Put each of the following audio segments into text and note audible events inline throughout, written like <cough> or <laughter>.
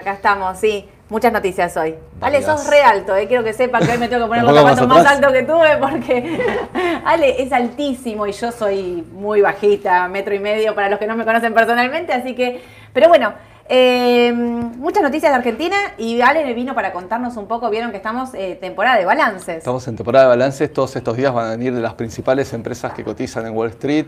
Acá estamos, sí. Muchas noticias hoy. Ale, sos re alto, eh. quiero que sepan que hoy me tengo que poner los zapatos más altos que tuve porque <laughs> Ale es altísimo y yo soy muy bajita, metro y medio para los que no me conocen personalmente, así que, pero bueno, eh, muchas noticias de Argentina y Ale me vino para contarnos un poco, vieron que estamos en eh, temporada de balances. Estamos en temporada de balances, todos estos días van a venir de las principales empresas que cotizan en Wall Street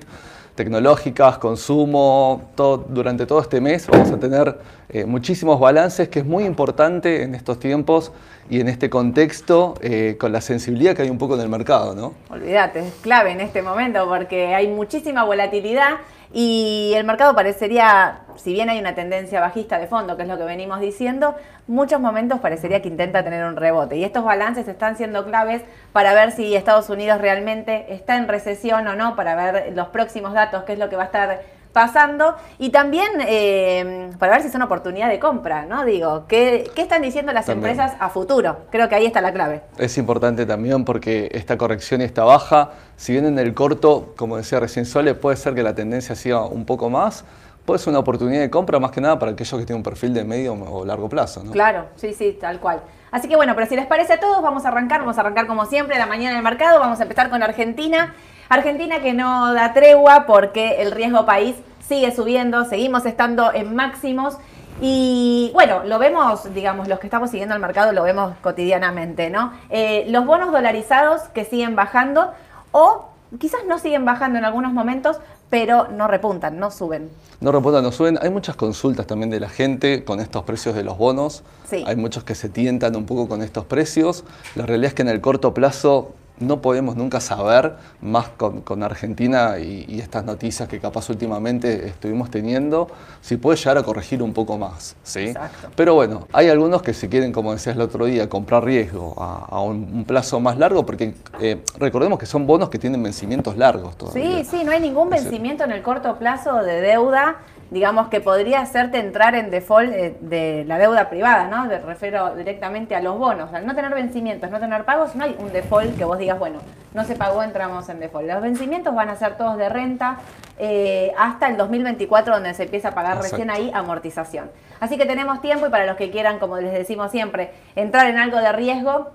tecnológicas, consumo, todo, durante todo este mes vamos a tener eh, muchísimos balances, que es muy importante en estos tiempos y en este contexto, eh, con la sensibilidad que hay un poco en el mercado, ¿no? Olvídate, es clave en este momento porque hay muchísima volatilidad y el mercado parecería, si bien hay una tendencia bajista de fondo, que es lo que venimos diciendo, muchos momentos parecería que intenta tener un rebote. Y estos balances están siendo claves para ver si Estados Unidos realmente está en recesión o no, para ver los próximos datos, qué es lo que va a estar pasando y también eh, para ver si es una oportunidad de compra, ¿no? Digo, ¿qué, están diciendo las empresas a futuro? Creo que ahí está la clave. Es importante también porque esta corrección y esta baja, si bien en el corto, como decía recién Sole, puede ser que la tendencia siga un poco más, puede ser una oportunidad de compra más que nada para aquellos que tienen un perfil de medio o largo plazo, ¿no? Claro, sí, sí, tal cual. Así que bueno, pero si les parece a todos, vamos a arrancar, vamos a arrancar como siempre, la mañana en el mercado, vamos a empezar con Argentina. Argentina que no da tregua porque el riesgo país sigue subiendo, seguimos estando en máximos. Y bueno, lo vemos, digamos, los que estamos siguiendo el mercado lo vemos cotidianamente, ¿no? Eh, los bonos dolarizados que siguen bajando o quizás no siguen bajando en algunos momentos, pero no repuntan, no suben. No repuntan, no suben. Hay muchas consultas también de la gente con estos precios de los bonos. Sí. Hay muchos que se tientan un poco con estos precios. La realidad es que en el corto plazo no podemos nunca saber, más con, Argentina y, estas noticias que capaz últimamente estuvimos teniendo, si puede llegar a corregir un poco más. ¿sí? Pero bueno, hay algunos que se quieren, como decías el otro día, comprar riesgo a, un, plazo más largo, porque eh, recordemos que son bonos que tienen vencimientos largos todavía. Sí, sí, no hay ningún vencimiento en el corto plazo de deuda digamos que podría hacerte entrar en default eh, de la deuda privada, ¿no? Me refiero directamente a los bonos. Al no tener vencimientos, no tener pagos, no hay un default que vos digas, bueno, no se pagó, entramos en default. Los vencimientos van a ser todos de renta eh, hasta el 2024, donde se empieza a pagar recién ahí amortización. Así que tenemos tiempo y para los que quieran, como les decimos siempre, entrar en algo de riesgo,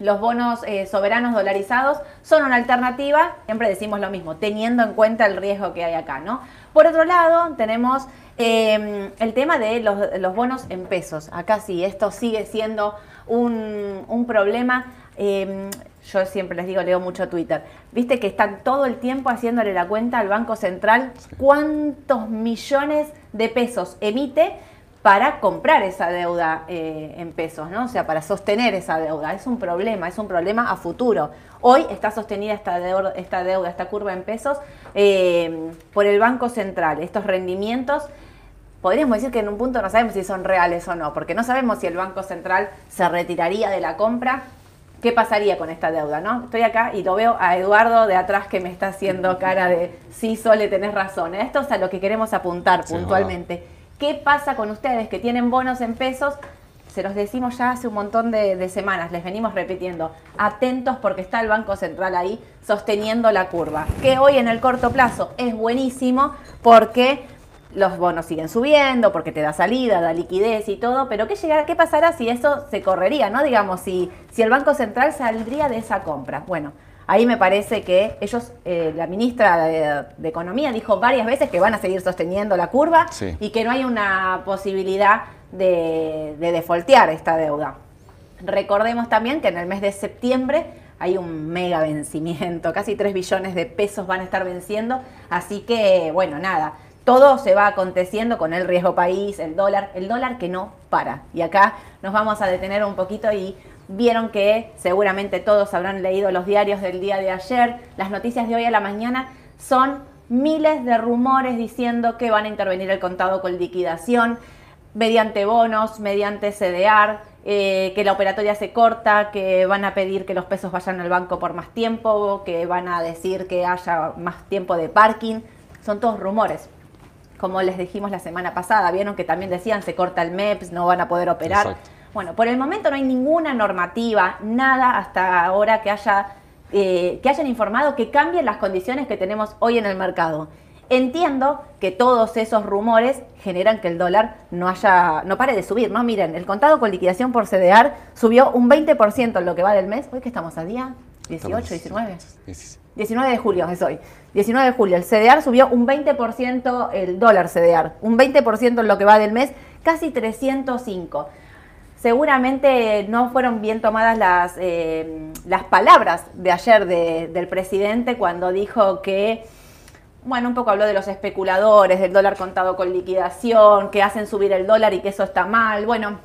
los bonos eh, soberanos dolarizados son una alternativa, siempre decimos lo mismo, teniendo en cuenta el riesgo que hay acá, ¿no? Por otro lado, tenemos em, el tema de los, bonos en pesos. Acá sí, esto sigue siendo un, problema. Em, yo siempre les digo, leo mucho Twitter. Viste que están todo el tiempo haciéndole la cuenta al Banco Central cuántos millones de pesos emite para comprar esa deuda eh, en pesos, ¿no? O sea, para sostener esa deuda. Es un problema, es un problema a futuro. Hoy está sostenida esta deuda, esta, deuda, esta curva en pesos eh, por el Banco Central. Estos rendimientos, podríamos decir que en un punto no sabemos si son reales o no, porque no sabemos si el Banco Central se retiraría de la compra. ¿Qué pasaría con esta deuda? ¿no? Estoy acá y lo veo a Eduardo de atrás que me está haciendo cara de sí, Sole, tenés razón. Esto es a lo que queremos apuntar puntualmente ¿Qué pasa con ustedes que tienen bonos en pesos? Se los decimos ya hace un montón de, semanas, les venimos repitiendo, atentos porque está el Banco Central ahí sosteniendo la curva, que hoy en el corto plazo es buenísimo porque los bonos siguen subiendo, porque te da salida, da liquidez y todo, pero ¿qué, llegará, qué pasará si eso se correría? ¿no? Digamos, si, si el Banco Central saldría de esa compra. Bueno, Ahí me parece que ellos, eh, la ministra de, Economía dijo varias veces que van a seguir sosteniendo la curva y que no hay una posibilidad de, de defoltear esta deuda. Recordemos también que en el mes de septiembre hay un mega vencimiento, <laughs> casi 3 billones de pesos van a estar venciendo, así que bueno, nada, todo se va aconteciendo con el riesgo país, el dólar, el dólar que no para. Y acá nos vamos a detener un poquito y Vieron que seguramente todos habrán leído los diarios del día de ayer, las noticias de hoy a la mañana son miles de rumores diciendo que van a intervenir el contado con liquidación mediante bonos, mediante CDR, eh, que la operatoria se corta, que van a pedir que los pesos vayan al banco por más tiempo, que van a decir que haya más tiempo de parking. Son todos rumores. Como les dijimos la semana pasada, vieron que también decían se corta el MEPS, no van a poder operar. Bueno, por el momento no hay ninguna normativa, nada hasta ahora que haya eh, que hayan informado que cambien las condiciones que tenemos hoy en el mercado. Entiendo que todos esos rumores generan que el dólar no haya, no pare de subir, ¿no? Miren, el contado con liquidación por CDR subió un 20% en lo que va del mes. Hoy que estamos a día 18, 19. 19 de julio es hoy. 19 de julio. El CDR subió un 20%, el dólar CDR, un 20% en lo que va del mes, casi 305. Seguramente no fueron bien tomadas las, eh, las palabras de ayer del presidente cuando dijo que, bueno, un poco habló de los especuladores, del dólar contado con liquidación, que hacen subir el dólar y que eso está mal. Bueno,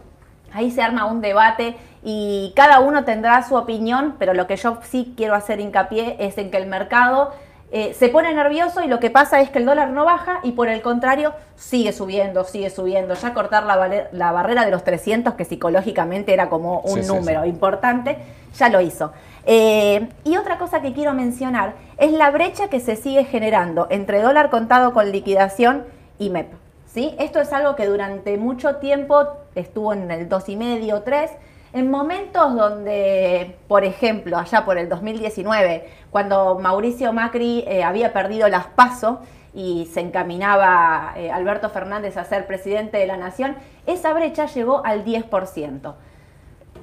ahí se arma un debate y cada uno tendrá su opinión, pero lo que yo sí quiero hacer hincapié es en que el mercado eh, se pone nervioso y lo que pasa es que el dólar no baja y por el contrario sigue subiendo, sigue subiendo. Ya cortar la, barrera de los 300, que psicológicamente era como un número importante, ya lo hizo. Eh, y otra cosa que quiero mencionar es la brecha que se sigue generando entre dólar contado con liquidación y MEP. ¿sí? Esto es algo que durante mucho tiempo estuvo en el 2,5, 3 en momentos donde, por ejemplo, allá por el 2019, cuando Mauricio Macri eh, había perdido las PASO y se encaminaba eh, Alberto Fernández a ser presidente de la nación, esa brecha llegó al 10%.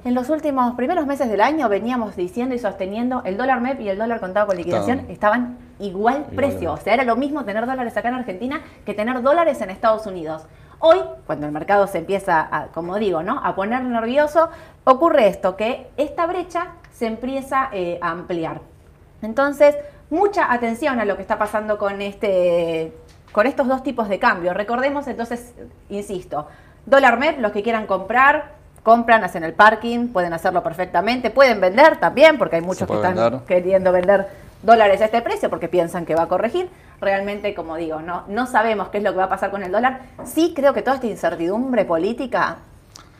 En los últimos primeros meses del año veníamos diciendo y sosteniendo el dólar MEP y el dólar contado con liquidación estaban igual precio. O sea, era lo mismo tener dólares acá en Argentina que tener dólares en Estados Unidos. Hoy, cuando el mercado se empieza, a, como digo, ¿no? a poner nervioso, ocurre esto, que esta brecha se empieza eh, a ampliar. Entonces, mucha atención a lo que está pasando con, este, con estos dos tipos de cambio. Recordemos entonces, insisto, dólar MEP, los que quieran comprar, compran, hacen el parking, pueden hacerlo perfectamente, pueden vender también, porque hay muchos que están queriendo vender dólares a este precio porque piensan que va a corregir realmente, como digo, no, no sabemos qué es lo que va a pasar con el dólar. Sí creo que toda esta incertidumbre política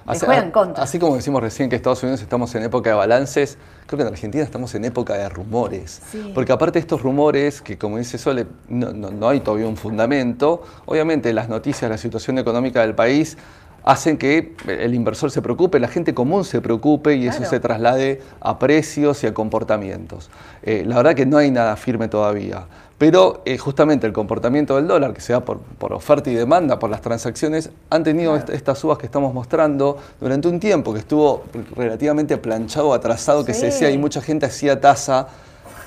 Así, juega en contra. Así como decimos recién que en Estados Unidos estamos en época de balances, creo que en Argentina estamos en época de rumores. Porque aparte de estos rumores, que como dice Sole, no, no, hay todavía un fundamento, obviamente las noticias, la situación económica del país hacen que el inversor se preocupe, la gente común se preocupe y eso se traslade a precios y a comportamientos. Eh, la verdad que no hay nada firme todavía. Pero eh, justamente el comportamiento del dólar, que se da por, oferta y demanda, por las transacciones, han tenido estas subas que estamos mostrando durante un tiempo que estuvo relativamente planchado, atrasado, que se decía y mucha gente hacía tasa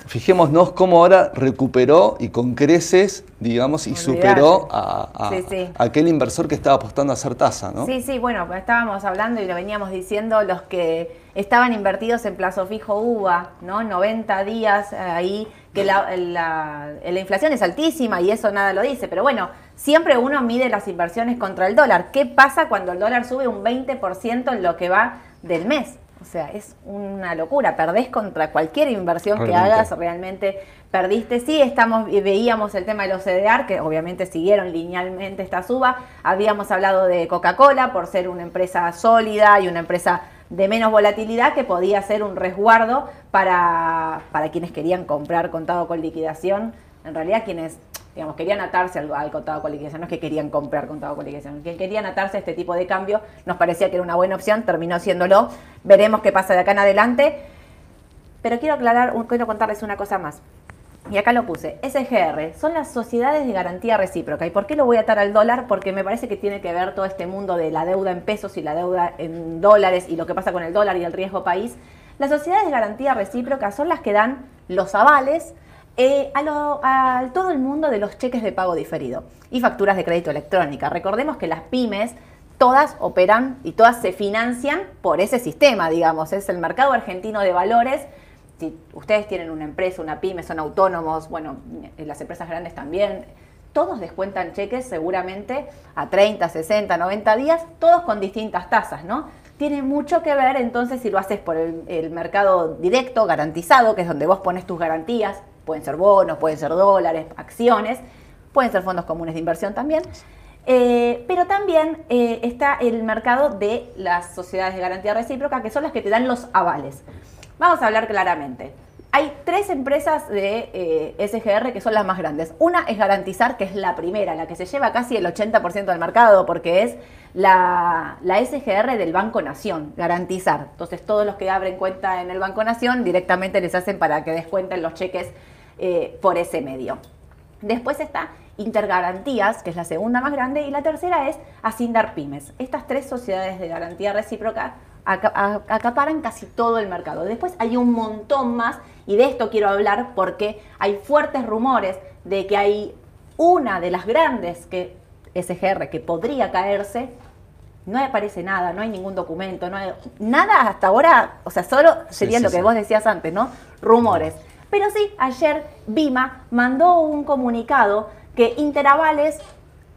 fijémonos cómo ahora recuperó y con creces, digamos, y superó a, aquel inversor que estaba apostando a hacer tasa, ¿no? Sí, sí, bueno, estábamos hablando y lo veníamos diciendo, los que estaban invertidos en plazo fijo UVA, ¿no? 90 días eh, ahí, que la, la inflación es altísima y eso nada lo dice, pero bueno, siempre uno mide las inversiones contra el dólar. ¿Qué pasa cuando el dólar sube un 20% en lo que va del mes? O sea, es una locura. Perdés contra cualquier inversión que hagas, realmente perdiste. Sí, estamos, veíamos el tema de los CDR, que obviamente siguieron linealmente esta suba. Habíamos hablado de Coca-Cola por ser una empresa sólida y una empresa de menos volatilidad que podía ser un resguardo para, para quienes querían comprar contado con liquidación. En realidad, quienes digamos, querían atarse al, contado con no es que querían comprar contado con que querían atarse a este tipo de cambio, nos parecía que era una buena opción, terminó siéndolo, veremos qué pasa de acá en adelante, pero quiero aclarar, quiero contarles una cosa más. Y acá lo puse, SGR, son las sociedades de garantía recíproca. ¿Y por qué lo voy a atar al dólar? Porque me parece que tiene que ver todo este mundo de la deuda en pesos y la deuda en dólares y lo que pasa con el dólar y el riesgo país. Las sociedades de garantía recíproca son las que dan los avales eh, a, todo el mundo de los cheques de pago diferido y facturas de crédito electrónica. Recordemos que las pymes todas operan y todas se financian por ese sistema, digamos, es el mercado argentino de valores. Si ustedes tienen una empresa, una pyme, son autónomos, bueno, las empresas grandes también, todos descuentan cheques seguramente a 30, 60, 90 días, todos con distintas tasas, ¿no? Tiene mucho que ver entonces si lo haces por el mercado directo, garantizado, que es donde vos pones tus garantías, Pueden ser bonos, pueden ser dólares, acciones, pueden ser fondos comunes de inversión también. Eh, pero también eh, está el mercado de las sociedades de garantía recíproca, que son las que te dan los avales. Vamos a hablar claramente. Hay tres empresas de eh, SGR que son las más grandes. Una es Garantizar, que es la primera, la que se lleva casi el 80% del mercado, porque es la, la, SGR del Banco Nación, Garantizar. Entonces, todos los que abren cuenta en el Banco Nación directamente les hacen para que descuenten los cheques eh, por ese medio. Después está Intergarantías, que es la segunda más grande, y la tercera es Asindar Pymes. Estas tres sociedades de garantía recíproca acaparan casi todo el mercado. Después hay un montón más, y de esto quiero hablar porque hay fuertes rumores de que hay una de las grandes que SGR que podría caerse, no aparece nada, no hay ningún documento, no hay nada hasta ahora, o sea, solo sería lo que vos decías antes, ¿no? Rumores. Pero sí, ayer Bima mandó un comunicado que Interavales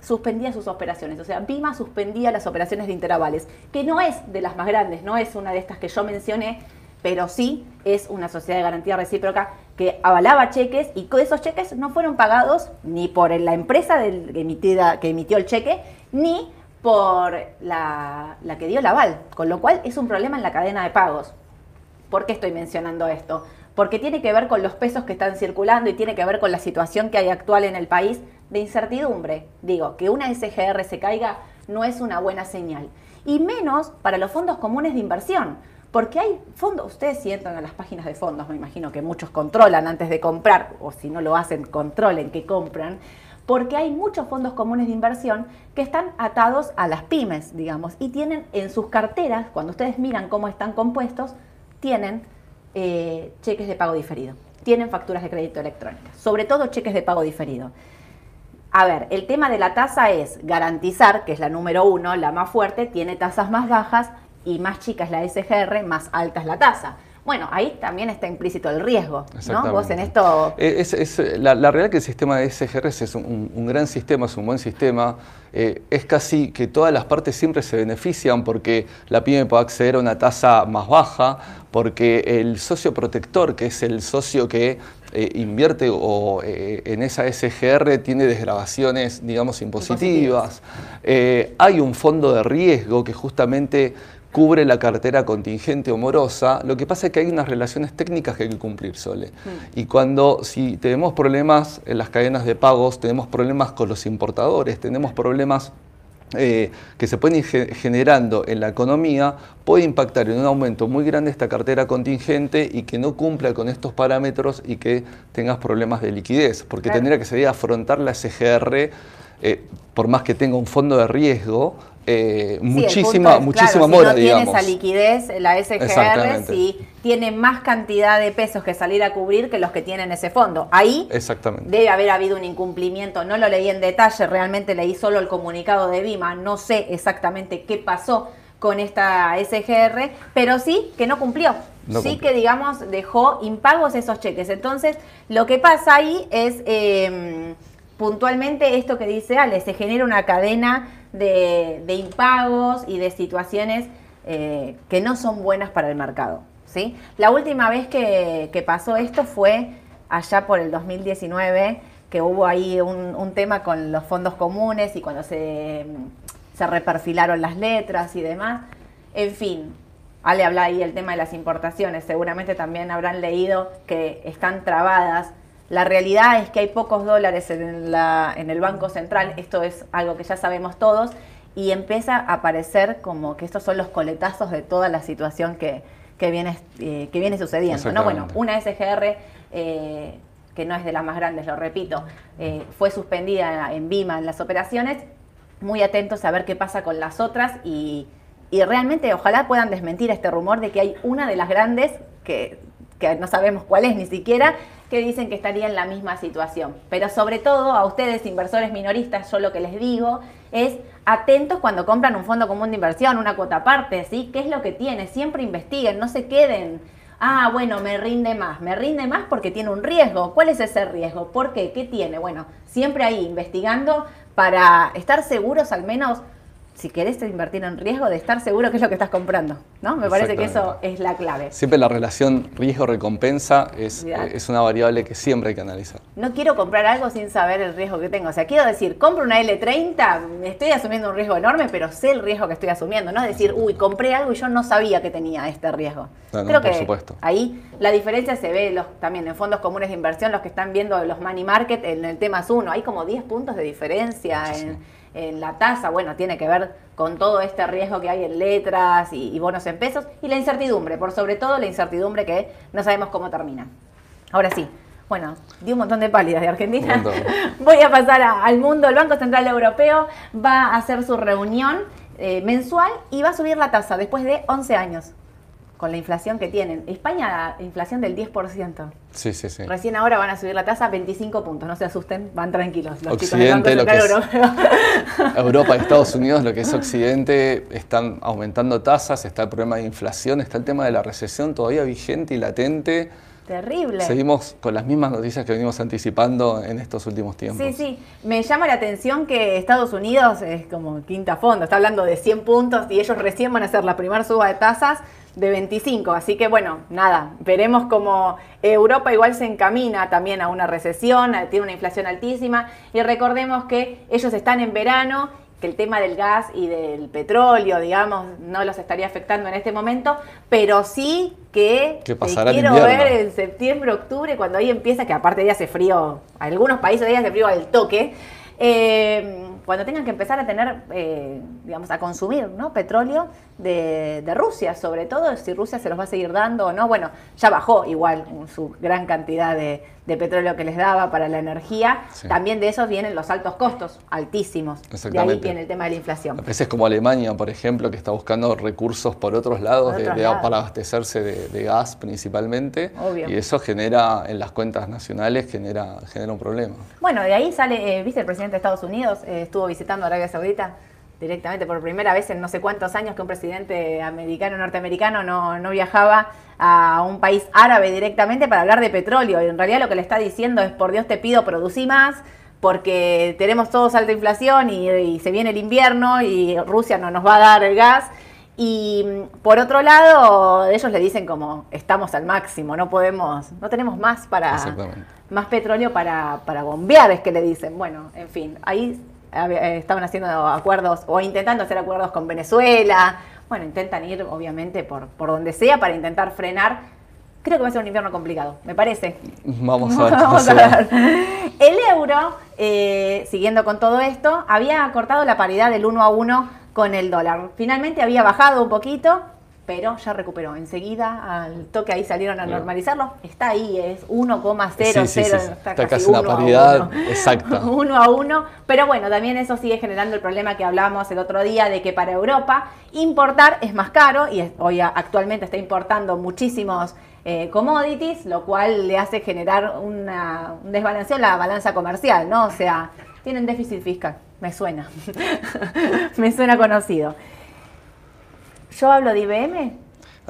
suspendía sus operaciones, o sea, Bima suspendía las operaciones de Interavales, que no es de las más grandes, no es una de estas que yo mencioné, pero sí es una sociedad de garantía recíproca que avalaba cheques y esos cheques no fueron pagados ni por la empresa que emitió el cheque, ni por la, la que dio el aval, con lo cual es un problema en la cadena de pagos. ¿Por qué estoy mencionando esto? Porque tiene que ver con los pesos que están circulando y tiene que ver con la situación que hay actual en el país de incertidumbre. Digo, que una SGR se caiga no es una buena señal. Y menos para los fondos comunes de inversión. Porque hay fondos, ustedes si entran a las páginas de fondos, me imagino que muchos controlan antes de comprar, o si no lo hacen, controlen que compran porque hay muchos fondos comunes de inversión que están atados a las pymes, digamos, y tienen en sus carteras, cuando ustedes miran cómo están compuestos, tienen eh, cheques de pago diferido, tienen facturas de crédito electrónicas, sobre todo cheques de pago diferido. A ver, el tema de la tasa es garantizar, que es la número uno, la más fuerte, tiene tasas más bajas y más chica es la SGR, más alta es la tasa. Bueno, ahí también está implícito el riesgo, ¿no? Vos en esto... Eh, es, la, realidad es que el sistema de SGRS es un, gran sistema, es un buen sistema. Eh, es casi que todas las partes siempre se benefician porque la pyme puede acceder a una tasa más baja, porque el socio protector, que es el socio que eh, invierte o, en esa SGR tiene desgrabaciones, digamos, impositivas. hay un fondo de riesgo que justamente cubre la cartera contingente o morosa, lo que pasa es que hay unas relaciones técnicas que hay que cumplir, Sole. Mm. Y cuando, si tenemos problemas en las cadenas de pagos, tenemos problemas con los importadores, tenemos problemas eh, que se pueden ir generando en la economía, puede impactar en un aumento muy grande esta cartera contingente y que no cumpla con estos parámetros y que tengas problemas de liquidez, porque tendría que ser afrontar la SGR, eh, por más que tenga un fondo de riesgo, eh, muchísima, muchísima mora, si no tiene esa liquidez, la SGR, si tiene más cantidad de pesos que salir a cubrir que los que tienen ese fondo. Ahí Exactamente. debe haber habido un incumplimiento. No lo leí en detalle, realmente leí solo el comunicado de Bima. No sé exactamente qué pasó con esta SGR, pero sí que no cumplió. sí que, digamos, dejó impagos esos cheques. Entonces, lo que pasa ahí es em, puntualmente esto que dice Ale, se genera una cadena de, impagos y de situaciones eh, que no son buenas para el mercado. ¿sí? La última vez que, pasó esto fue allá por el 2019, que hubo ahí un, tema con los fondos comunes y cuando se, se reperfilaron las letras y demás. En fin, Ale habla ahí el tema de las importaciones, seguramente también habrán leído que están trabadas la realidad es que hay pocos dólares en, la, en el Banco Central, esto es algo que ya sabemos todos, y empieza a aparecer como que estos son los coletazos de toda la situación que, viene, eh, que viene sucediendo. ¿no? Bueno, una SGR, eh, que no es de las más grandes, lo repito, eh, fue suspendida en Bima en las operaciones, muy atentos a ver qué pasa con las otras y, y realmente ojalá puedan desmentir este rumor de que hay una de las grandes que que no sabemos cuál es ni siquiera, que dicen que estaría en la misma situación. Pero sobre todo a ustedes, inversores minoristas, yo lo que les digo es atentos cuando compran un fondo común de inversión, una cuota aparte, ¿sí? ¿Qué es lo que tiene? Siempre investiguen, no se queden. Ah, bueno, me rinde más. Me rinde más porque tiene un riesgo. ¿Cuál es ese riesgo? ¿Por qué? ¿Qué tiene? Bueno, siempre ahí investigando para estar seguros al menos si querés invertir en riesgo, de estar seguro que es lo que estás comprando, ¿no? Me parece que eso es la clave. Siempre la relación riesgo-recompensa es, es, una variable que siempre hay que analizar. No quiero comprar algo sin saber el riesgo que tengo. O sea, quiero decir, compro una L30, estoy asumiendo un riesgo enorme, pero sé el riesgo que estoy asumiendo, no es decir, uy, compré algo y yo no sabía que tenía este riesgo. Creo que supuesto. ahí la diferencia se ve los, también en fondos comunes de inversión, los que están viendo los money market en el tema es uno, hay como 10 puntos de diferencia en en la tasa, bueno, tiene que ver con todo este riesgo que hay en letras y, bonos en pesos y la incertidumbre, por sobre todo la incertidumbre que no sabemos cómo termina. Ahora sí, bueno, di un montón de pálidas de Argentina. <laughs> Voy a pasar al mundo. El Banco Central Europeo va a hacer su reunión eh, mensual y va a subir la tasa después de 11 años con la inflación que tienen. España, inflación del 10%. Sí, sí, sí. Recién ahora van a subir la tasa a 25 puntos. No se asusten, van tranquilos. Los Occidente, lo que es <laughs> Europa y Estados Unidos, lo que es Occidente, están aumentando tasas, está el problema de inflación, está el tema de la recesión todavía vigente y latente. Terrible. Seguimos con las mismas noticias que venimos anticipando en estos últimos tiempos. Sí, sí. Me llama la atención que Estados Unidos es como quinta fondo, está hablando de 100 puntos y ellos recién van a hacer la primera suba de tasas de 25. Así que bueno, nada, veremos cómo Europa igual se encamina también a una recesión, tiene una inflación altísima y recordemos que ellos están en verano que el tema del gas y del petróleo, digamos, no los estaría afectando en este momento, pero sí que quiero ver en septiembre, octubre, cuando ahí empieza, que aparte de hace frío, algunos países de hace frío al toque, eh, cuando tengan que empezar a tener, eh, digamos, a consumir ¿no? petróleo de, Rusia, sobre todo si Rusia se los va a seguir dando o no. Bueno, ya bajó igual su gran cantidad de, petróleo que les daba para la energía. También de esos vienen los altos costos, altísimos. De ahí viene el tema de la inflación. A veces como Alemania, por ejemplo, que está buscando recursos por otros lados, para abastecerse de, gas principalmente. Y eso genera, en las cuentas nacionales, genera, genera un problema. Bueno, de ahí sale, eh, viste, el presidente de Estados Unidos eh, estuvo visitando Arabia Saudita directamente por primera vez en no sé cuántos años que un presidente americano norteamericano no, no, viajaba a un país árabe directamente para hablar de petróleo. Y en realidad lo que le está diciendo es, por Dios te pido, producí más, porque tenemos todos alta inflación y, se viene el invierno y Rusia no nos va a dar el gas. Y por otro lado, ellos le dicen como, estamos al máximo, no podemos, no tenemos más para más petróleo para, para bombear, es que le dicen. Bueno, en fin, ahí estaban haciendo acuerdos o intentando hacer acuerdos con Venezuela. Bueno, intentan ir obviamente por, por donde sea para intentar frenar. Creo que va a ser un invierno complicado, me parece. <laughs> Vamos a <laughs> ver. El euro, eh, siguiendo con todo esto, había cortado la paridad del 1 a 1 con el dólar. Finalmente había bajado un poquito, pero ya recuperó. Enseguida, al toque ahí salieron a normalizarlo. Está ahí, es 1,00. Sí, está, casi, la paridad exacta. <laughs> 1 a 1. Pero bueno, también eso sigue generando el problema que hablábamos el otro día de que para Europa importar es más caro y hoy actualmente está importando muchísimos eh, commodities, lo cual le hace generar una, un desbalanceo en la balanza comercial, ¿no? O sea, tienen déficit fiscal. Me suena. <laughs> Me suena conocido. Yo hablo de IBM.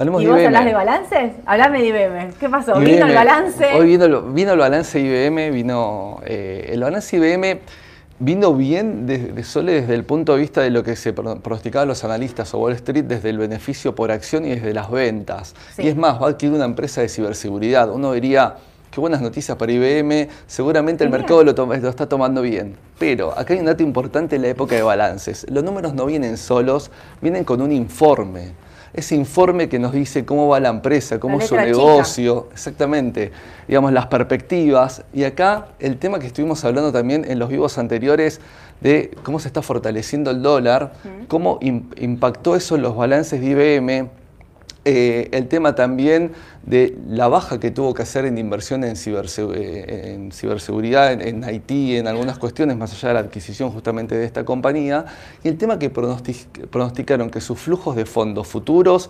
¿Y vos hablas de balances? Hablame de IBM. ¿Qué pasó? ¿Vino el balance? Hoy vino, vino el balance IBM, vino. Eh, el balance IBM vino bien de, solo desde el punto de vista de lo que se pronosticaban los analistas o Wall Street desde el beneficio por acción y desde las ventas. Y es más, va a adquirir una empresa de ciberseguridad. Uno diría, qué buenas noticias para IBM, seguramente el mercado lo, lo, está tomando bien. Pero acá hay un dato importante en la época de balances. Los números no vienen solos, vienen con un informe. Ese informe que nos dice cómo va la empresa, cómo es su negocio, exactamente, digamos, las perspectivas. Y acá el tema que estuvimos hablando también en los vivos anteriores de cómo se está fortaleciendo el dólar, cómo impactó eso en los balances de IBM, eh, el tema también de la baja que tuvo que hacer en inversión en, eh, ciberseguridad en, Haití, en algunas cuestiones, más allá de la adquisición justamente de esta compañía, y el tema que pronosticaron que sus flujos de fondos futuros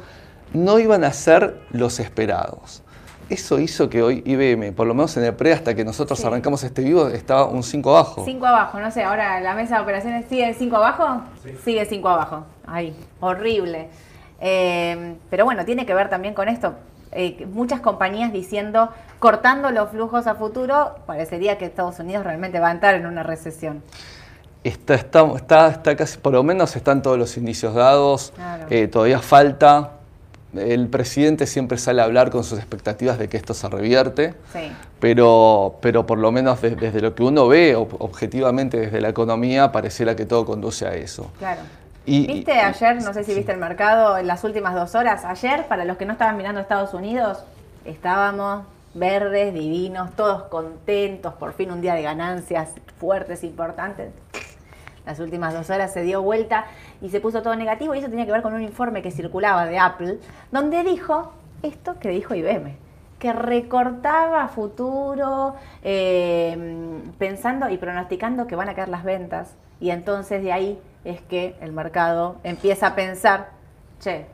no iban a ser los esperados. Eso hizo que hoy IBM, por lo menos en el pre, hasta que nosotros arrancamos este vivo, estaba un 5 abajo. 5 abajo, no sé, ahora la mesa de operaciones sigue 5 abajo, sigue 5 abajo. Ahí, horrible. Eh, pero bueno, tiene que ver también con esto. Eh, muchas compañías diciendo, cortando los flujos a futuro, parecería que Estados Unidos realmente va a entrar en una recesión. Está, está, está, casi, por lo menos están todos los indicios dados, eh, todavía falta. El presidente siempre sale a hablar con sus expectativas de que esto se revierte, pero, pero por lo menos desde lo que uno ve objetivamente desde la economía, pareciera que todo conduce a eso. Claro. ¿Viste ayer, no sé si viste el mercado en las últimas dos horas? Ayer, para los que no estaban mirando Estados Unidos, estábamos verdes, divinos, todos contentos, por fin un día de ganancias fuertes, importantes. Las últimas dos horas se dio vuelta y se puso todo negativo y eso tenía que ver con un informe que circulaba de Apple, donde dijo esto que dijo IBM, que recortaba futuro, eh, pensando y pronosticando que van a caer las ventas. Y entonces de ahí es que el mercado empieza a pensar, che,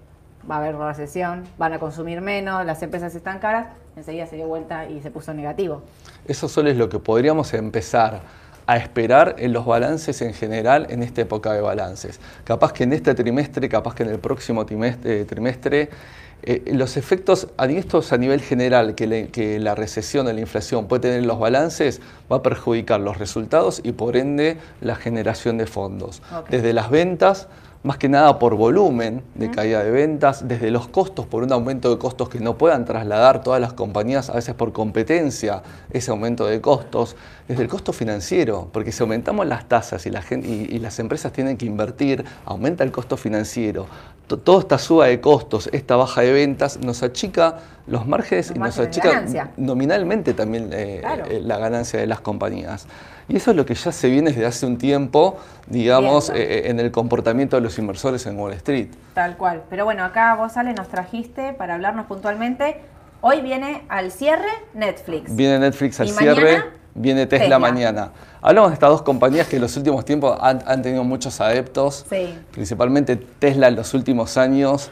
va a haber recesión, van a consumir menos, las empresas están caras, enseguida se dio vuelta y se puso negativo. Eso solo es lo que podríamos empezar a esperar en los balances en general en esta época de balances. Capaz que en este trimestre, capaz que en el próximo trimestre, eh, los efectos estos a nivel general que, la recesión o la inflación puede tener en los balances va a perjudicar los resultados y por ende la generación de fondos. Desde las ventas, más que nada por volumen de caída de ventas, desde los costos, por un aumento de costos que no puedan trasladar todas las compañías, a veces por competencia, ese aumento de costos, desde el costo financiero, porque si aumentamos las tasas y, la gente, y, las empresas tienen que invertir, aumenta el costo financiero, toda esta suba de costos, esta baja de ventas, nos achica los márgenes y nos achica nominalmente también eh, eh, la ganancia de las compañías. Y eso es lo que ya se viene desde hace un tiempo, digamos, eh, en el comportamiento de los inversores en Wall Street. Tal cual. Pero bueno, acá vos, Ale, nos trajiste para hablarnos puntualmente. Hoy viene al cierre Netflix. Viene Netflix al cierre, viene Tesla, mañana. Hablamos de estas dos compañías que en los últimos tiempos han, han tenido muchos adeptos, sí. principalmente Tesla en los últimos años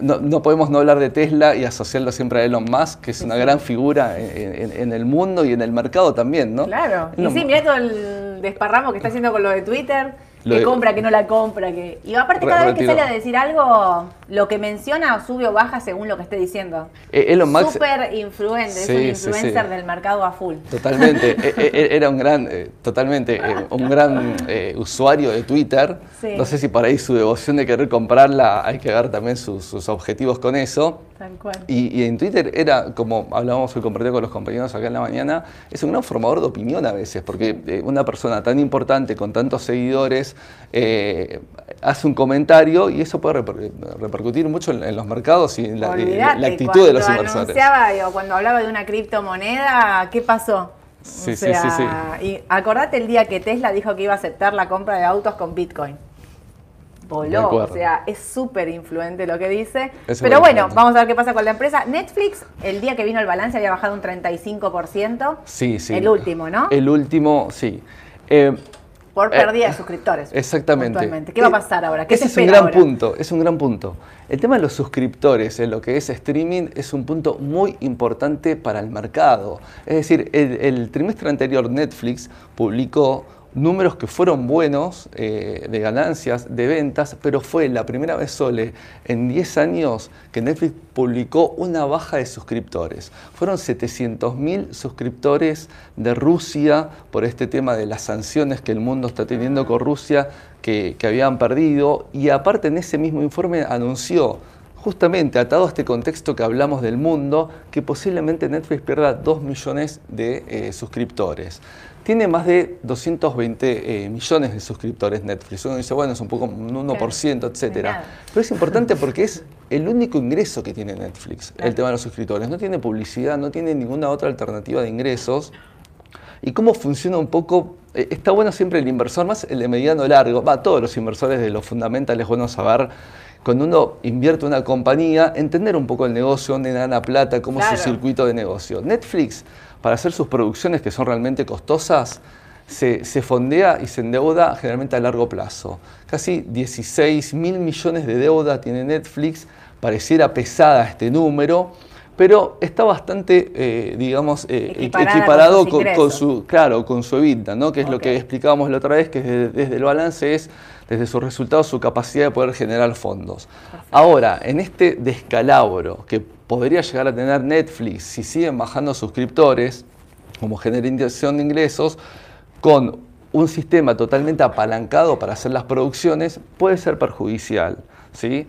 no, podemos no hablar de Tesla y asociarlo siempre a Elon Musk, que es una gran figura en, el mundo y en el mercado también, ¿no? Claro. Y sí, mira todo el desparramo que está haciendo con lo de Twitter que compra, que no la compra, que... Y aparte cada vez que sale a decir algo, lo que menciona sube o baja según lo que esté diciendo. Eh, Elon Musk... Súper influente, es un influencer del mercado a full. Totalmente, e, e, e, era un gran, eh, totalmente, eh, un gran usuario de Twitter. No sé si por ahí su devoción de querer comprarla, hay que ver también sus, sus objetivos con eso. Y, en Twitter era, como hablábamos hoy compartido con los compañeros acá en la mañana, es un gran formador de opinión a veces, porque eh, una persona tan importante con tantos seguidores eh, hace un comentario y eso puede repercutir mucho en, los mercados y en la, actitud de los inversores. cuando hablaba de una criptomoneda, ¿qué pasó? Sí, sí, sí, sí. Y acordate el día que Tesla dijo que iba a aceptar la compra de autos con Bitcoin voló. O sea, es súper influente lo que dice. Pero bueno, vamos a ver qué pasa con la empresa. Netflix, el día que vino el balance había bajado un 35%. Sí, sí. El último, ¿no? El último, sí. Eh, por pérdida de suscriptores. Exactamente. ¿Qué va a pasar ahora? ¿Qué Ese es un gran punto, es un gran punto. El tema de los suscriptores en lo que es streaming es un punto muy importante para el mercado. Es decir, el trimestre anterior Netflix publicó números que fueron buenos eh, de ganancias, de ventas, pero fue la primera vez Sole en 10 años que Netflix publicó una baja de suscriptores. Fueron 700.000 suscriptores de Rusia por este tema de las sanciones que el mundo está teniendo con Rusia que, que habían perdido y aparte en ese mismo informe anunció justamente atado a este contexto que hablamos del mundo, que posiblemente Netflix pierda 2 millones de eh, suscriptores. Tiene más de 220 eh, millones de suscriptores Netflix. Uno dice, bueno, es un poco un 1%, etcétera. Pero es importante porque es el único ingreso que tiene Netflix, el tema de los suscriptores. No tiene publicidad, no tiene ninguna otra alternativa de ingresos. ¿Y cómo funciona un poco? Eh, está bueno siempre el inversor, más el de mediano largo. Va, todos los inversores de los fundamentales, bueno saber cuando uno invierte en una compañía, entender un poco el negocio, dónde gana plata, cómo es su circuito de negocio. Netflix, para hacer sus producciones que son realmente costosas, se, fondea y se endeuda generalmente a largo plazo. Casi 16 mil millones de deuda tiene Netflix, pareciera pesada este número, pero está bastante, eh, digamos, eh, equiparado con, su, claro, con su EBITDA, ¿no? que es lo que explicábamos la otra vez, que desde el balance es desde sus resultados su capacidad de poder generar fondos. Ahora, en este descalabro que podría llegar a tener Netflix si siguen bajando suscriptores como generación de ingresos, con un sistema totalmente apalancado para hacer las producciones, puede ser perjudicial. ¿sí?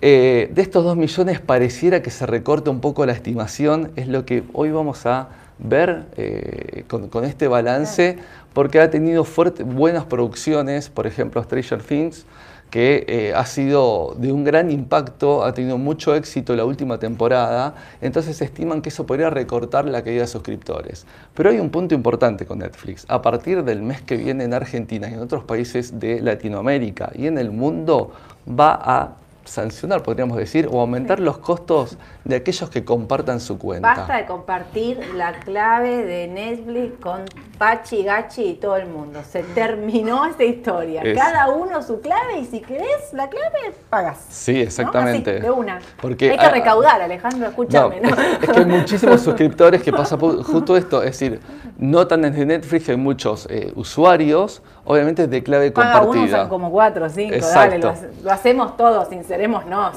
Eh, de estos 2 millones pareciera que se recorta un poco la estimación, es lo que hoy vamos a ver eh, con, este balance, porque ha tenido buenas producciones, por ejemplo Stranger Things, que eh, ha sido de un gran impacto, ha tenido mucho éxito la última temporada, entonces estiman que eso podría recortar la caída de suscriptores. Pero hay un punto importante con Netflix. A partir del mes que viene en Argentina y en otros países de Latinoamérica y en el mundo va a sancionar, podríamos decir, o aumentar los costos de aquellos que compartan su cuenta. Basta de compartir la clave de Netflix con Pachi, Gachi y todo el mundo. Se terminó esta historia. Cada uno su clave y si querés la clave, pagas. Sí, exactamente. de una. Porque, hay que recaudar, Alejandro, escúchame. No, Es, que hay muchísimos suscriptores que pasa justo esto. Es decir, notan desde Netflix que hay muchos eh, usuarios, obviamente de clave compartida. Uno son como cuatro o cinco, dale, lo, hacemos todos, sincerémonos.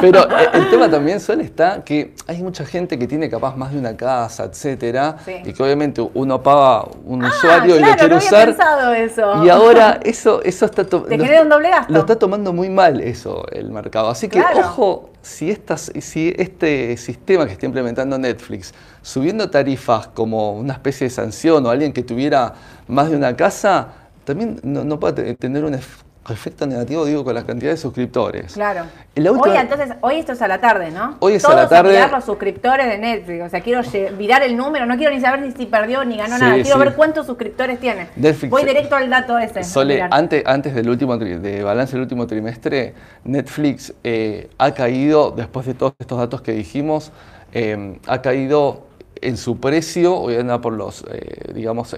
Pero eh, el tema también suele estar que hay mucha gente que tiene capaz más de una casa, etcétera, y que obviamente uno paga un ah, usuario y lo quiere no usar. Pensado eso. Y ahora <laughs> eso, eso está Te lo, un doble gasto. lo está tomando muy mal eso el mercado. Así que ojo si, estas, si este sistema que está implementando Netflix, subiendo tarifas como una especie de sanción o alguien que tuviera más de una casa, también no, puede tener un efecto negativo, digo, con la cantidad de suscriptores. Claro. hoy, entonces, hoy esto es a la tarde, ¿no? Hoy es a la tarde. A los suscriptores de Netflix. O sea, quiero mirar el número, no quiero ni saber ni si perdió ni ganó nada. Quiero ver cuántos suscriptores tiene. Voy directo al dato ese. Sole, antes, antes del último de balance del último trimestre, Netflix eh, ha caído, después de todos estos datos que dijimos, eh, ha caído en su precio, hoy anda por los, eh, digamos,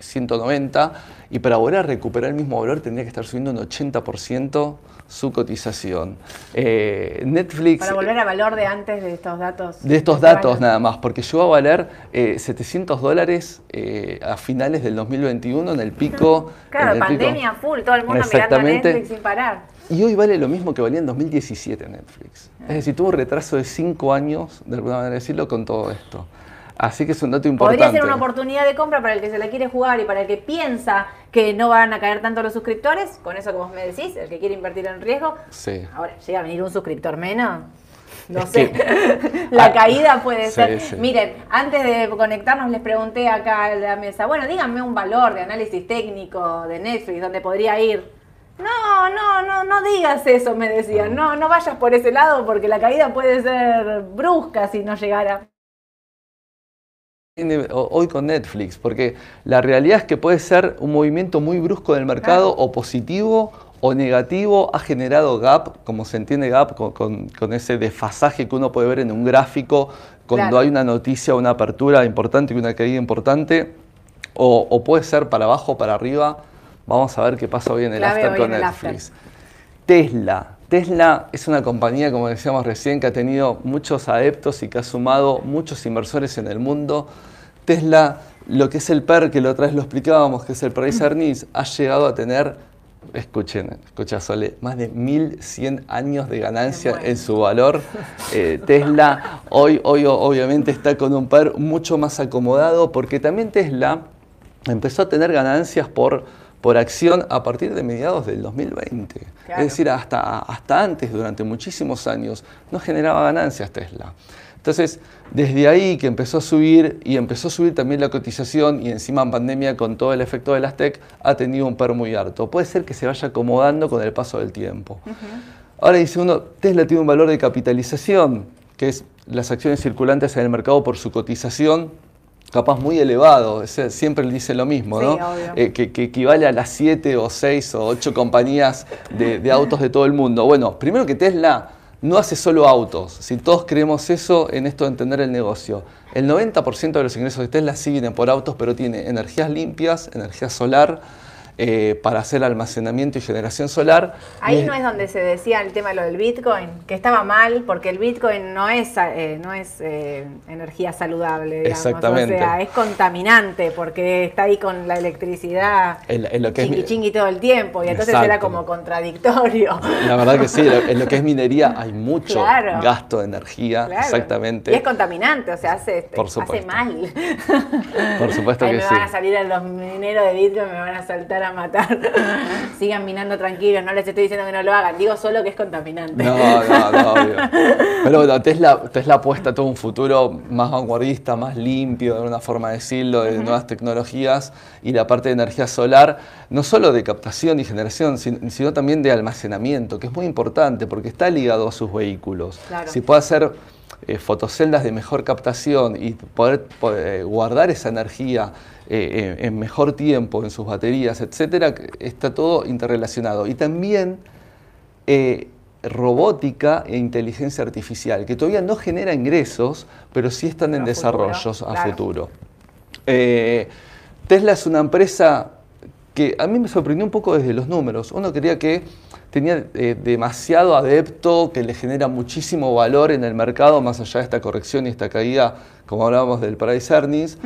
190, eh, y para volver a recuperar el mismo valor tendría que estar subiendo un 80% su cotización. Eh, Netflix... Para volver a valor de antes de estos datos. De estos datos nada más, porque llegó a valer 700 dólares a finales del 2021 en el pico... Claro, pandemia full, todo el mundo mirando Netflix sin parar. Y hoy vale lo mismo que valía en 2017 Netflix. Es decir, tuvo un retraso de 5 años, de alguna manera decirlo, con todo esto. Así que es un dato importante. Podría ser una oportunidad de compra para el que se la quiere jugar y para el que piensa que no van a caer tanto los suscriptores, con eso que vos me decís, el que quiere invertir en riesgo. Sí. Ahora, llega a venir un suscriptor menos. No sé, <laughs> la ah, caída puede ser. Miren, antes de conectarnos les pregunté acá a la mesa, bueno, díganme un valor de análisis técnico de Netflix donde podría ir. No, no, no, no digas eso, me decían. No, no vayas por ese lado porque la caída puede ser brusca si no llegara hoy con Netflix, porque la realidad es que puede ser un movimiento muy brusco del mercado o positivo o negativo, ha generado gap, como se entiende gap, con, ese desfasaje que uno puede ver en un gráfico cuando hay una noticia, una apertura importante y una caída importante, o, puede ser para abajo o para arriba. Vamos a ver qué pasa hoy en el after con Netflix. Tesla. Tesla es una compañía, como decíamos recién, que ha tenido muchos adeptos y que ha sumado muchos inversores en el mundo. Tesla, lo que es el PER, que la otra vez lo explicábamos, que es el Price Earnings, ha llegado a tener, escuchen, escucha Sole, más de 1100 años de ganancia en su valor. Eh, Tesla hoy, hoy obviamente está con un PER mucho más acomodado porque también Tesla empezó a tener ganancias por por acción a partir de mediados del 2020. Es decir, hasta, hasta antes, durante muchísimos años, no generaba ganancias Tesla. Entonces, desde ahí que empezó a subir y empezó a subir también la cotización y encima en pandemia con todo el efecto de las tech, ha tenido un PER muy alto. Puede ser que se vaya acomodando con el paso del tiempo. Ahora dice uno, Tesla tiene un valor de capitalización, que es las acciones circulantes en el mercado por su cotización, capaz muy elevado, siempre él dice lo mismo, ¿no? Eh, que, equivale a las siete o seis o ocho compañías de, autos de todo el mundo. Bueno, primero que Tesla no hace solo autos, si todos creemos eso en esto de entender el negocio. El 90% de los ingresos de Tesla sí vienen por autos, pero tiene energías limpias, energía solar, eh, para hacer almacenamiento y generación solar. Ahí no es donde se decía el tema de lo del Bitcoin, que estaba mal porque el Bitcoin no es, eh, no es eh, energía saludable, digamos. Exactamente. O sea, es contaminante porque está ahí con la electricidad lo que chingui, chingui todo el tiempo y entonces era como contradictorio. La verdad que sí, en lo que es minería hay mucho gasto de energía, exactamente. Y es contaminante, o sea, hace, hace mal. Por supuesto que me van a salir los mineros de Bitcoin, me van a saltar a matar. <laughs> Sigan minando tranquilos, no les estoy diciendo que no lo hagan, digo solo que es contaminante. No, no, no, <laughs> obvio. Pero bueno, Tesla, Tesla apuesta a todo un futuro más vanguardista, más limpio, de una forma de decirlo, de nuevas tecnologías y la parte de energía solar, no solo de captación y generación, sino también de almacenamiento, que es muy importante porque está ligado a sus vehículos. Si puede hacer eh, fotoceldas de mejor captación y poder, eh, guardar esa energía eh, en, mejor tiempo en sus baterías, etcétera, está todo interrelacionado. Y también robótica e inteligencia artificial, que todavía no genera ingresos, pero sí están en desarrollos a futuro. Eh, Tesla es una empresa que a mí me sorprendió un poco desde los números. Uno quería que tenía eh, demasiado adepto, que le genera muchísimo valor en el mercado, más allá de esta corrección y esta caída, como hablábamos del price earnings.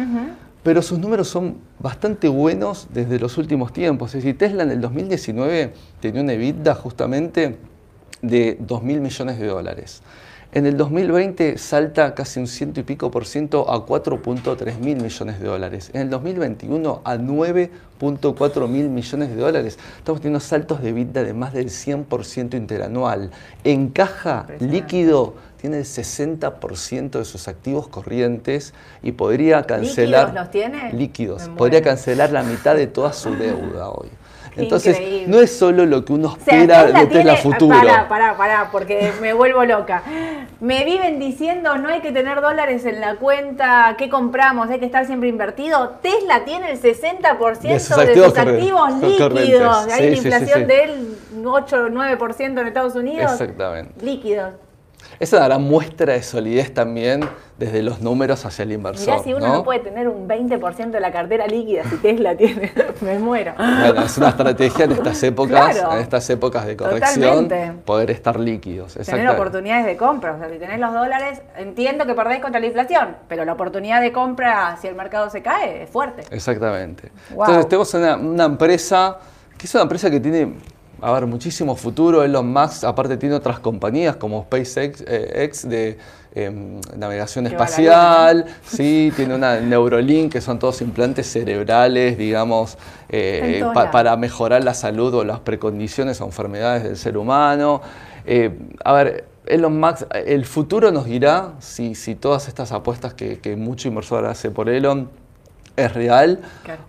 Pero sus números son bastante buenos desde los últimos tiempos. Es decir, Tesla en el 2019 tenía una EBITDA justamente de 2 mil millones de dólares. En el 2020 salta casi un ciento y pico por ciento a 4.3 mil millones de dólares. En el 2021 a 9.4 mil millones de dólares. Estamos teniendo saltos de vida de más del 100% interanual. En caja líquido tiene el 60% de sus activos corrientes y podría cancelar... ¿Líquidos los tiene? Líquidos. Podría cancelar la mitad de toda su deuda hoy. <laughs> Entonces, no es solo lo que uno espera de Tesla futuro. Pará, pará, pará, porque me vuelvo loca. Me viven diciendo no hay que tener dólares en la cuenta, ¿qué compramos? Hay que estar siempre invertido. Tesla tiene el 60% de sus activos, líquidos. Hay una inflación del 8 o 9% en Estados Unidos. Exactamente. Líquidos. Eso dará muestra de solidez también desde los números hacia el inversor. Mirá, si uno ¿no? puede tener un 20% de la cartera líquida, si Tesla <laughs> tiene, me muero. Bueno, es una estrategia en <laughs> estas épocas, en estas épocas de corrección, poder estar líquidos. Tener oportunidades de compra. O sea, si tenés los dólares, entiendo que perdés contra la inflación, pero la oportunidad de compra, si el mercado se cae, es fuerte. Exactamente. Entonces, tenemos una, una empresa que es una empresa que tiene a ver, muchísimo futuro. Elon Musk, aparte, tiene otras compañías como SpaceX eh, de em, navegación espacial, sí, tiene una <laughs> Neurolink, que son todos implantes cerebrales, digamos, eh, para mejorar la salud o las precondiciones o enfermedades del ser humano. Eh, a ver, Elon Musk, el futuro nos dirá si, si todas estas apuestas que, que mucho inversor hace por Elon es real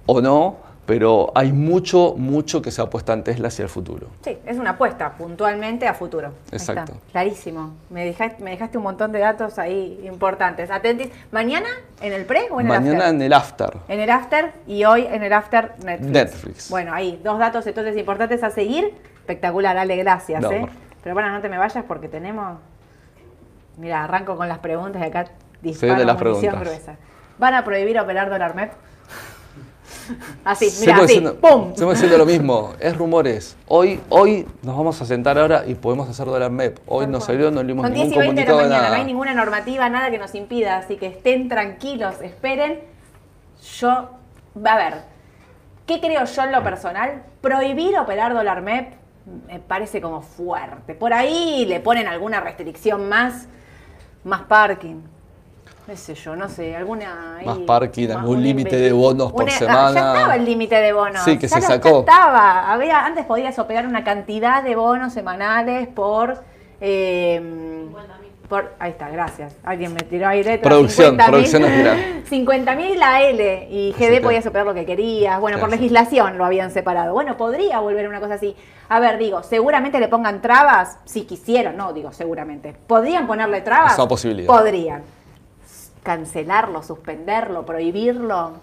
o no pero hay mucho, mucho que se apuesta en Tesla hacia el futuro. Sí, es una apuesta puntualmente a futuro. Exacto. Clarísimo. Me dejaste, me dejaste un montón de datos ahí importantes. Atentis. ¿Mañana en el pre o en el after? Mañana en el after. En el after y hoy en el after Netflix. Netflix. Bueno, ahí, dos datos entonces importantes a seguir. Espectacular, Ale, gracias. ¿eh? Pero bueno, no te me vayas porque tenemos... Mira, arranco con las preguntas y acá disparo de las preguntas. gruesa. ¿Van a prohibir operar dólar MEP? Así, mira, así, ¡pum! Estamos haciendo lo mismo, es rumores. Hoy, hoy nos vamos a sentar ahora y podemos hacer dólar MEP. Hoy nos salió, no leímos ningún 10 y 20 de la mañana, no hay ninguna normativa, nada que nos impida, así que estén tranquilos, esperen. Yo, a ver, ¿qué creo yo en lo personal? Prohibir operar dólar MEP me parece como fuerte. Por ahí le ponen alguna restricción más, más parking, no sé yo, no sé, alguna... más parking, algún límite de bonos por semana. ya estaba el límite de bonos. Sí, que se sacó. estaba. Había, antes podías operar una cantidad de bonos semanales por... Eh, por, ahí está, gracias. Alguien me tiró ahí letra. Producción, 50 producción 50 <laughs> mil la L y GD podías operar lo que querías. Bueno, por legislación lo habían separado. Bueno, podría volver una cosa así. A ver, digo, seguramente le pongan trabas si quisieron, no, digo, seguramente. ¿Podrían ponerle trabas? Esa posibilidad. Podrían cancelarlo, suspenderlo, prohibirlo.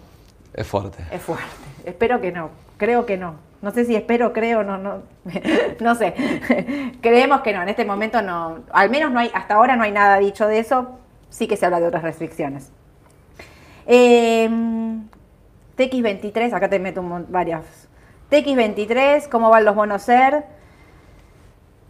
Es fuerte. Es fuerte. Espero que no. Creo que no. No sé si espero, creo, no, no, <laughs> no sé. Creemos que no. En este momento no. Al menos no hay, hasta ahora no hay nada dicho de eso. Sí que se habla de otras restricciones. Em, TX23, acá te meto varias. TX23, ¿cómo van los bonos ser?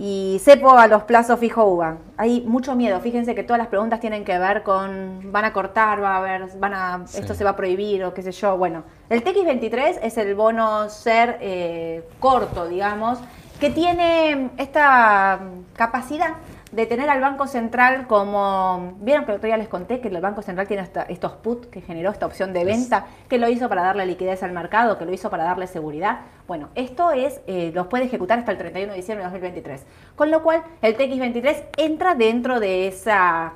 Y cepo a los plazos fijo UVA. Hay mucho miedo. Fíjense que todas las preguntas tienen que ver con van a cortar, va a haber, van a, esto se va a prohibir o qué sé yo. Bueno, el TX23 es el bono ser eh, corto, digamos, que tiene esta capacidad de tener al Banco Central como... Vieron que el otro día les conté que el Banco Central tiene estos put que generó esta opción de venta, que lo hizo para darle liquidez al mercado, que lo hizo para darle seguridad. Bueno, esto es, eh, los puede ejecutar hasta el 31 de diciembre de 2023. Con lo cual, el TX23 entra dentro de esa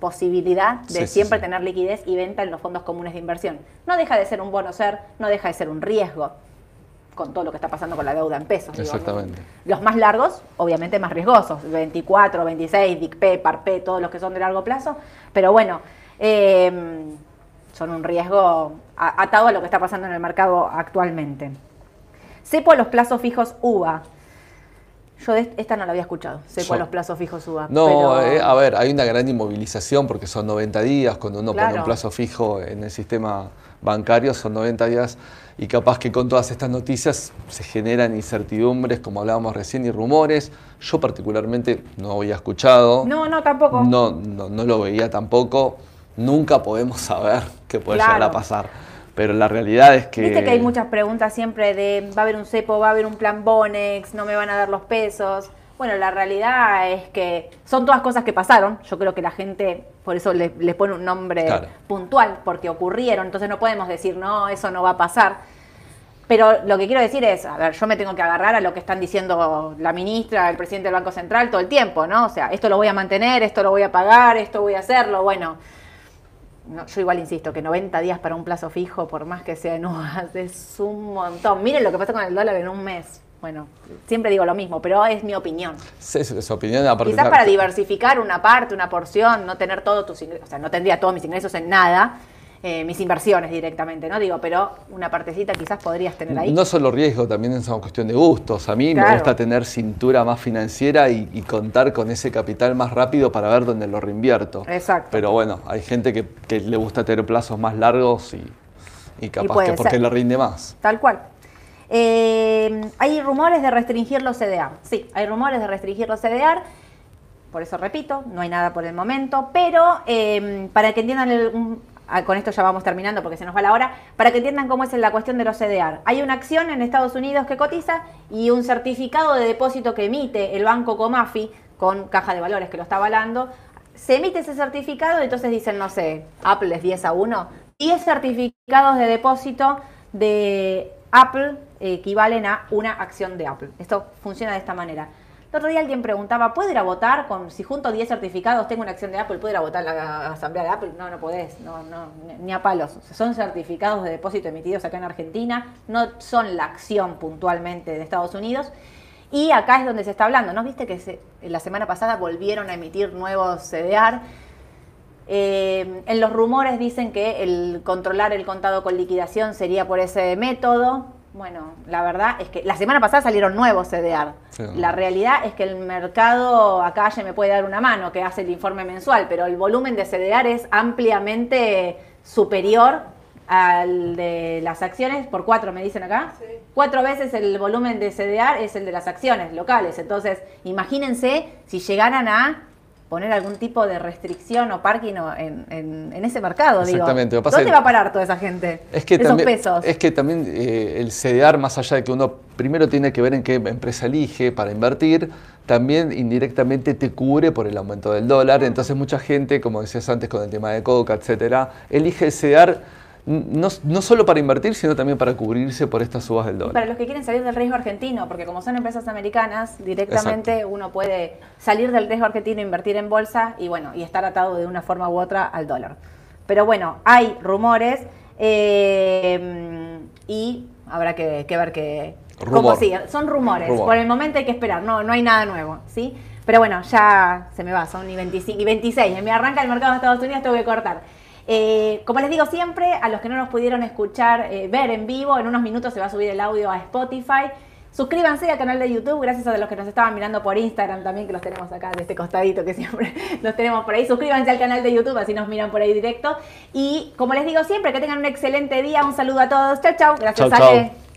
posibilidad de siempre tener liquidez y venta en los fondos comunes de inversión. No deja de ser un bono ser, no deja de ser un riesgo con todo lo que está pasando con la deuda en pesos. Exactamente. Los más largos, obviamente más riesgosos, 24, 26, DICP, PARP, todos los que son de largo plazo, pero bueno, em, son un riesgo atado a lo que está pasando en el mercado actualmente. Cepo a los plazos fijos UVA. Yo esta no la había escuchado, sé cuál los plazos fijos suba. No, eh, a ver, hay una gran inmovilización porque son 90 días, cuando uno pone un plazo fijo en el sistema bancario son 90 días y capaz que con todas estas noticias se generan incertidumbres, como hablábamos recién, y rumores. Yo particularmente no había escuchado. No, no, tampoco. No, no, lo veía tampoco. Nunca podemos saber qué puede llegar a pasar. Pero la realidad es que... Viste que hay muchas preguntas siempre de, ¿va a haber un cepo, va a haber un plan Bonex, no me van a dar los pesos? Bueno, la realidad es que son todas cosas que pasaron. Yo creo que la gente, por eso les, pone un nombre puntual, porque ocurrieron. Entonces no podemos decir, no, eso no va a pasar. Pero lo que quiero decir es, a ver, yo me tengo que agarrar a lo que están diciendo la ministra, el presidente del Banco Central todo el tiempo, ¿no? O sea, esto lo voy a mantener, esto lo voy a pagar, esto voy a hacerlo. Bueno, yo igual insisto que 90 días para un plazo fijo, por más que sea no, <laughs> es un montón. Miren lo que pasa con el dólar en un mes. Bueno, siempre digo lo mismo, pero es mi opinión. Sí, es opinión. Quizás para diversificar una parte, una porción, no tener todos tus ingresos, o sea, no tendría todos mis ingresos en nada, eh, mis inversiones directamente, ¿no? Digo, pero una partecita quizás podrías tener ahí. No solo riesgo, también es una cuestión de gustos. A mí me gusta tener cintura más financiera y, contar con ese capital más rápido para ver dónde lo reinvierto. Exacto. Pero bueno, hay gente que, le gusta tener plazos más largos y, capaz que porque le rinde más. Tal cual. Eh, hay rumores de restringir los CDR. Sí, hay rumores de restringir los CDR. Por eso repito, no hay nada por el momento. Pero eh, para que entiendan, ah, con esto ya vamos terminando porque se nos va la hora, para que entiendan cómo es la cuestión de los CDR. Hay una acción en Estados Unidos que cotiza y un certificado de depósito que emite el banco Comafi con caja de valores que lo está avalando. Se emite ese certificado y entonces dicen, no sé, Apple es 10 a 1. 10 certificados de depósito de Apple equivalen a una acción de Apple. Esto funciona de esta manera. El otro día alguien preguntaba, ¿puedo ir a votar con, si junto 10 certificados tengo una acción de Apple, ¿puedo ir a votar la asamblea de Apple? No, no podés, no, no, ni a palos. Son certificados de depósito emitidos acá en Argentina, no son la acción puntualmente de Estados Unidos. Y acá es donde se está hablando, ¿no? Viste que la semana pasada volvieron a emitir nuevos CDR. Eh, en los rumores dicen que el controlar el contado con liquidación sería por ese método. Bueno, la verdad es que la semana pasada salieron nuevos CDR. La realidad es que el mercado, acá ya me puede dar una mano, que hace el informe mensual, pero el volumen de CDR es ampliamente superior al de las acciones, por cuatro me dicen acá. Cuatro veces el volumen de CDR es el de las acciones locales. Entonces, imagínense si llegaran a poner algún tipo de restricción o parking en, ese mercado. Exactamente. Digo. ¿Dónde va a parar toda esa gente? Es que Esos también, pesos. Es que también eh, el CDR, más allá de que uno primero tiene que ver en qué empresa elige para invertir, también indirectamente te cubre por el aumento del dólar. Entonces mucha gente, como decías antes con el tema de Coca, etcétera, elige el CDR no, no, solo para invertir, sino también para cubrirse por estas subas del dólar. Para los que quieren salir del riesgo argentino, porque como son empresas americanas, directamente uno puede salir del riesgo argentino, invertir en bolsa y bueno, y estar atado de una forma u otra al dólar. Pero bueno, hay rumores eh, y habrá que, ver que... Cómo sigue. Son rumores. Por el momento hay que esperar, no, no hay nada nuevo, ¿sí? Pero bueno, ya se me va, son y 25 y 26. Me arranca el mercado de Estados Unidos, tengo que cortar. Eh, como les digo siempre, a los que no nos pudieron escuchar, eh, ver en vivo, en unos minutos se va a subir el audio a Spotify. Suscríbanse al canal de YouTube, gracias a los que nos estaban mirando por Instagram también, que los tenemos acá de este costadito que <laughs> siempre los tenemos por ahí. Suscríbanse al canal de YouTube, así nos miran por ahí directo. Y como les digo siempre, que tengan un excelente día. Un saludo a todos. Chau, chau. Gracias, Ale.